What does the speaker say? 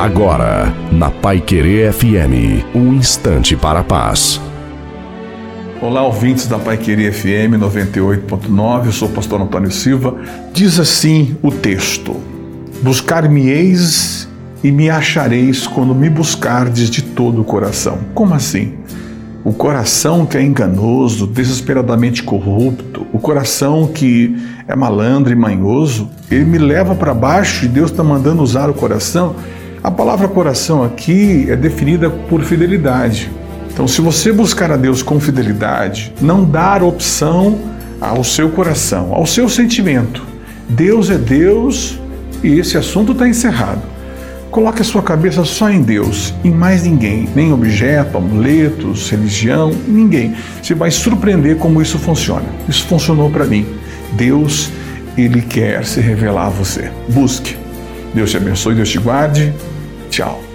Agora, na Pai Querer FM, um instante para a paz. Olá, ouvintes da Pai Querer FM 98.9, eu sou o pastor Antônio Silva. Diz assim o texto: Buscar-me-eis e me achareis quando me buscardes de todo o coração. Como assim? O coração que é enganoso, desesperadamente corrupto, o coração que é malandro e manhoso, ele me leva para baixo e Deus está mandando usar o coração. A palavra coração aqui é definida por fidelidade. Então, se você buscar a Deus com fidelidade, não dar opção ao seu coração, ao seu sentimento. Deus é Deus e esse assunto está encerrado. Coloque a sua cabeça só em Deus, em mais ninguém, nem objeto, amuletos, religião, ninguém. Você vai surpreender como isso funciona. Isso funcionou para mim. Deus, ele quer se revelar a você. Busque. Deus te abençoe, Deus te guarde. Tchau.